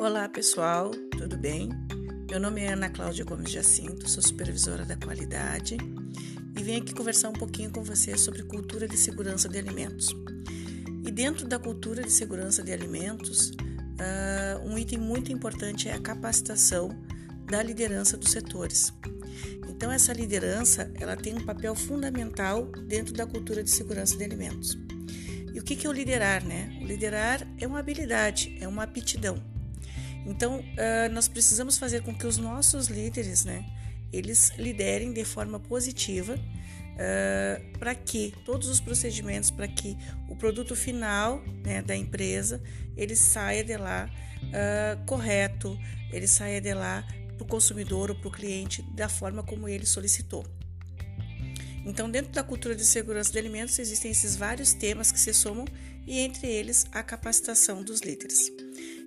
Olá pessoal, tudo bem? Meu nome é Ana Cláudia Gomes Jacinto, sou supervisora da qualidade e venho aqui conversar um pouquinho com você sobre cultura de segurança de alimentos. E dentro da cultura de segurança de alimentos, uh, um item muito importante é a capacitação da liderança dos setores. Então essa liderança ela tem um papel fundamental dentro da cultura de segurança de alimentos. E o que é o liderar, né? O liderar é uma habilidade, é uma aptidão. Então, uh, nós precisamos fazer com que os nossos líderes, né, eles liderem de forma positiva uh, para que todos os procedimentos, para que o produto final né, da empresa, ele saia de lá uh, correto, ele saia de lá para o consumidor ou para o cliente da forma como ele solicitou. Então, dentro da cultura de segurança de alimentos, existem esses vários temas que se somam e entre eles a capacitação dos líderes.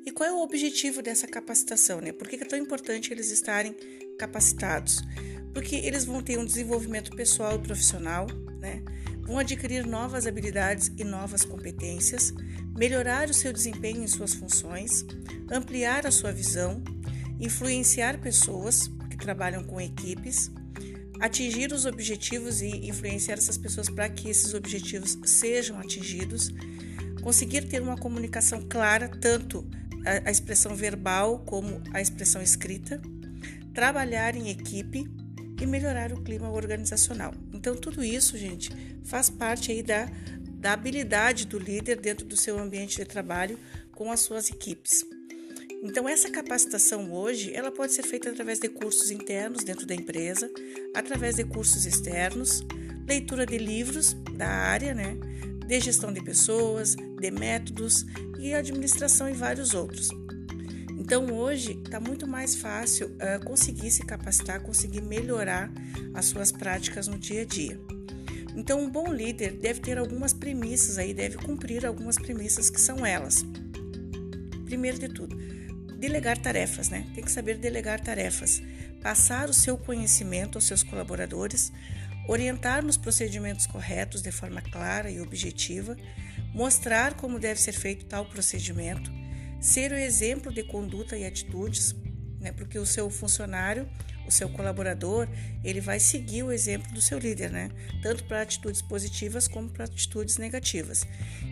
E qual é o objetivo dessa capacitação? Né? Por que é tão importante eles estarem capacitados? Porque eles vão ter um desenvolvimento pessoal e profissional, né? vão adquirir novas habilidades e novas competências, melhorar o seu desempenho em suas funções, ampliar a sua visão, influenciar pessoas que trabalham com equipes, atingir os objetivos e influenciar essas pessoas para que esses objetivos sejam atingidos, conseguir ter uma comunicação clara tanto a, a expressão verbal como a expressão escrita, trabalhar em equipe e melhorar o clima organizacional. Então, tudo isso, gente, faz parte aí da, da habilidade do líder dentro do seu ambiente de trabalho com as suas equipes. Então, essa capacitação hoje, ela pode ser feita através de cursos internos dentro da empresa, através de cursos externos, leitura de livros da área, né, de gestão de pessoas, de métodos e administração e vários outros. Então hoje está muito mais fácil uh, conseguir se capacitar, conseguir melhorar as suas práticas no dia a dia. Então um bom líder deve ter algumas premissas aí, deve cumprir algumas premissas que são elas. Primeiro de tudo, delegar tarefas, né? Tem que saber delegar tarefas, passar o seu conhecimento aos seus colaboradores, orientar nos procedimentos corretos de forma clara e objetiva, mostrar como deve ser feito tal procedimento, ser o exemplo de conduta e atitudes, né, porque o seu funcionário, o seu colaborador, ele vai seguir o exemplo do seu líder, né, tanto para atitudes positivas como para atitudes negativas.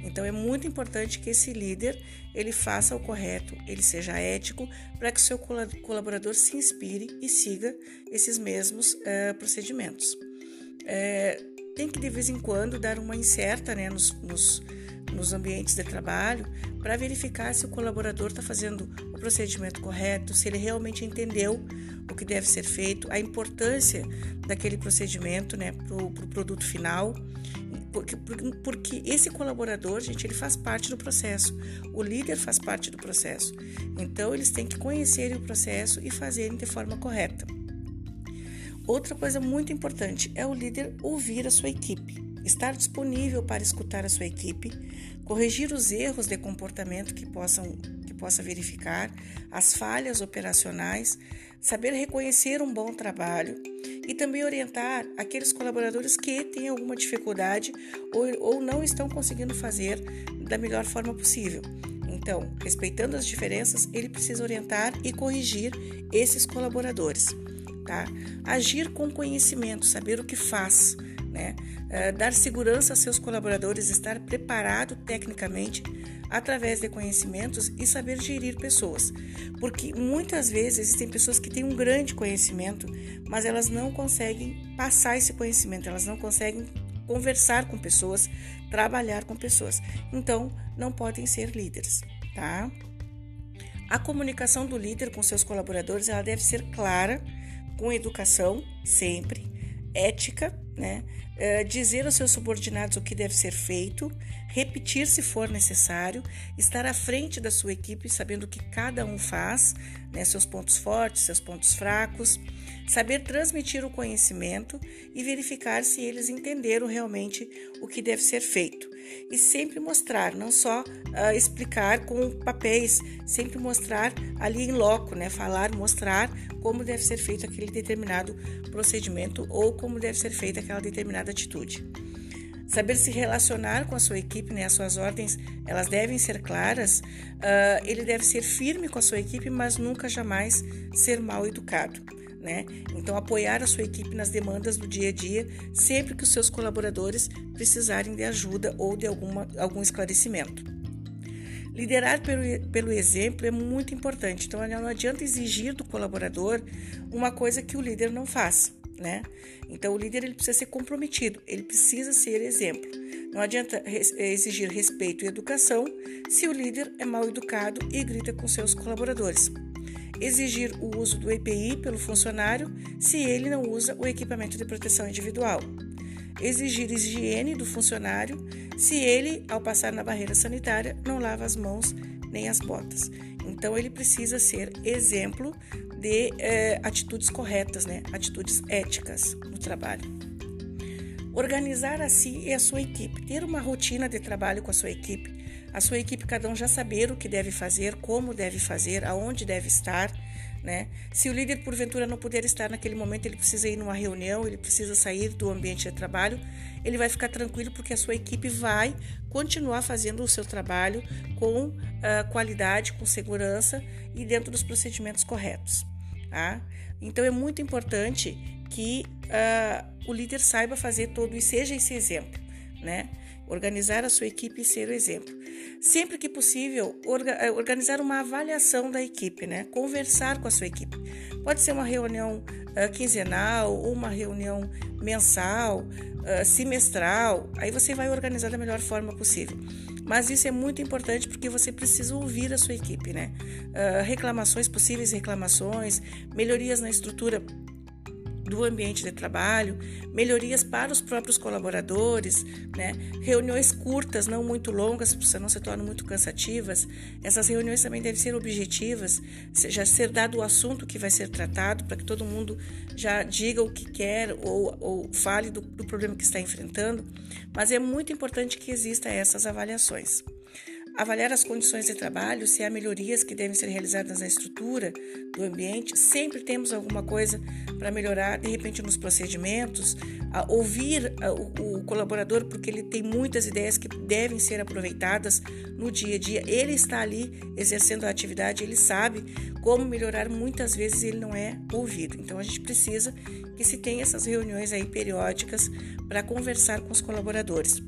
Então é muito importante que esse líder ele faça o correto, ele seja ético, para que o seu colaborador se inspire e siga esses mesmos uh, procedimentos é, tem que de vez em quando dar uma incerta né, nos, nos, nos ambientes de trabalho para verificar se o colaborador está fazendo o procedimento correto, se ele realmente entendeu o que deve ser feito, a importância daquele procedimento né, para o pro produto final. Porque, porque esse colaborador, gente, ele faz parte do processo. O líder faz parte do processo. Então, eles têm que conhecer o processo e fazerem de forma correta. Outra coisa muito importante é o líder ouvir a sua equipe, estar disponível para escutar a sua equipe, corrigir os erros de comportamento que possam que possa verificar, as falhas operacionais, saber reconhecer um bom trabalho e também orientar aqueles colaboradores que têm alguma dificuldade ou, ou não estão conseguindo fazer da melhor forma possível. Então, respeitando as diferenças, ele precisa orientar e corrigir esses colaboradores tá? Agir com conhecimento, saber o que faz, né? Uh, dar segurança a seus colaboradores, estar preparado tecnicamente através de conhecimentos e saber gerir pessoas. Porque muitas vezes existem pessoas que têm um grande conhecimento, mas elas não conseguem passar esse conhecimento, elas não conseguem conversar com pessoas, trabalhar com pessoas. Então, não podem ser líderes, tá? A comunicação do líder com seus colaboradores ela deve ser clara com educação, sempre, ética, né? É, dizer aos seus subordinados o que deve ser feito, repetir se for necessário, estar à frente da sua equipe, sabendo o que cada um faz, né? seus pontos fortes, seus pontos fracos, saber transmitir o conhecimento e verificar se eles entenderam realmente o que deve ser feito e sempre mostrar, não só uh, explicar com papéis, sempre mostrar ali em loco, né? Falar, mostrar como deve ser feito aquele determinado procedimento ou como deve ser feita aquela determinada atitude. saber se relacionar com a sua equipe, né? As suas ordens, elas devem ser claras. Uh, ele deve ser firme com a sua equipe, mas nunca jamais ser mal educado. Né? Então, apoiar a sua equipe nas demandas do dia a dia, sempre que os seus colaboradores precisarem de ajuda ou de alguma, algum esclarecimento. Liderar pelo, pelo exemplo é muito importante, então não adianta exigir do colaborador uma coisa que o líder não faz né? Então o líder ele precisa ser comprometido, ele precisa ser exemplo. Não adianta exigir respeito e educação se o líder é mal educado e grita com seus colaboradores. Exigir o uso do EPI pelo funcionário se ele não usa o equipamento de proteção individual. Exigir higiene do funcionário se ele, ao passar na barreira sanitária, não lava as mãos nem as botas. Então ele precisa ser exemplo de eh, atitudes corretas, né? atitudes éticas no trabalho. Organizar a si e a sua equipe, ter uma rotina de trabalho com a sua equipe, a sua equipe cada um já saber o que deve fazer, como deve fazer, aonde deve estar, né? Se o líder porventura não puder estar naquele momento, ele precisa ir numa reunião, ele precisa sair do ambiente de trabalho, ele vai ficar tranquilo porque a sua equipe vai continuar fazendo o seu trabalho com uh, qualidade, com segurança e dentro dos procedimentos corretos. Tá? Então é muito importante que uh, o líder saiba fazer todo e seja esse exemplo, né? Organizar a sua equipe e ser o exemplo. Sempre que possível, eh, organizar uma avaliação da equipe, né? Conversar com a sua equipe. Pode ser uma reunião uh, quinzenal ou uma reunião mensal, uh, semestral. Aí você vai organizar da melhor forma possível. Mas isso é muito importante porque você precisa ouvir a sua equipe, né? Uh, reclamações, possíveis reclamações, melhorias na estrutura do ambiente de trabalho, melhorias para os próprios colaboradores, né? reuniões curtas, não muito longas, senão se tornam muito cansativas. Essas reuniões também devem ser objetivas, já ser dado o assunto que vai ser tratado, para que todo mundo já diga o que quer ou, ou fale do, do problema que está enfrentando. Mas é muito importante que exista essas avaliações. Avaliar as condições de trabalho, se há melhorias que devem ser realizadas na estrutura do ambiente, sempre temos alguma coisa para melhorar, de repente nos procedimentos, ouvir o, o, colaborador, porque ele tem muitas ideias que devem ser aproveitadas no dia a dia. Ele está ali exercendo a atividade, ele sabe como melhorar, muitas vezes ele não é ouvido. Então a gente precisa que se tenha essas reuniões aí periódicas para conversar com os colaboradores.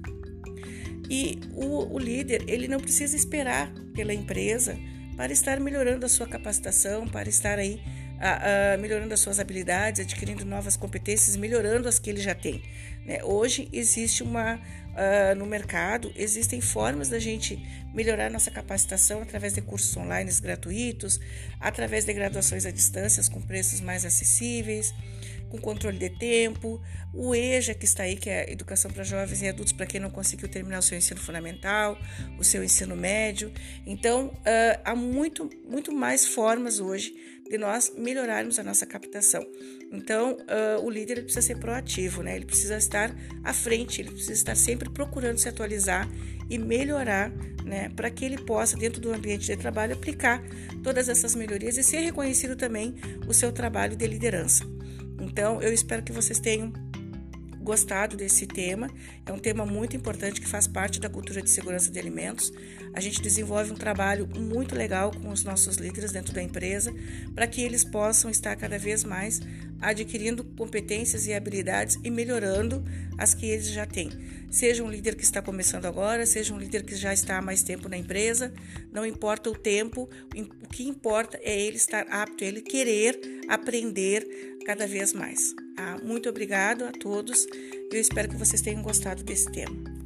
E o, o líder, ele não precisa esperar pela empresa para estar melhorando a sua capacitação, para estar aí a, a, melhorando as suas habilidades, adquirindo novas competências, melhorando as que ele já tem. Né? Hoje existe uma uh, no mercado existem formas da gente melhorar nossa capacitação através de cursos online gratuitos, através de graduações à distância com preços mais acessíveis com controle de tempo, o EJA que está aí, que é Educação para Jovens e Adultos, para quem não conseguiu terminar o seu ensino fundamental, o seu ensino médio. Então, uh, há muito, muito mais formas hoje de nós melhorarmos a nossa captação. Então, uh, o líder precisa ser proativo, né? ele precisa estar à frente, ele precisa estar sempre procurando se atualizar e melhorar, né? para que ele possa, dentro do ambiente de trabalho, aplicar todas essas melhorias e ser reconhecido também o seu trabalho de liderança. Então, eu espero que vocês tenham gostado desse tema. É um tema muito importante que faz parte da cultura de segurança de alimentos. A gente desenvolve um trabalho muito legal com os nossos líderes dentro da empresa para que eles possam estar cada vez mais adquirindo competências e habilidades e melhorando as que eles já têm. Seja um líder que está começando agora, seja um líder que já está há mais tempo na empresa, não importa o tempo, o que importa é ele estar apto, ele querer aprender cada vez mais. Tá? Muito obrigado a todos. Eu espero que vocês tenham gostado desse tema.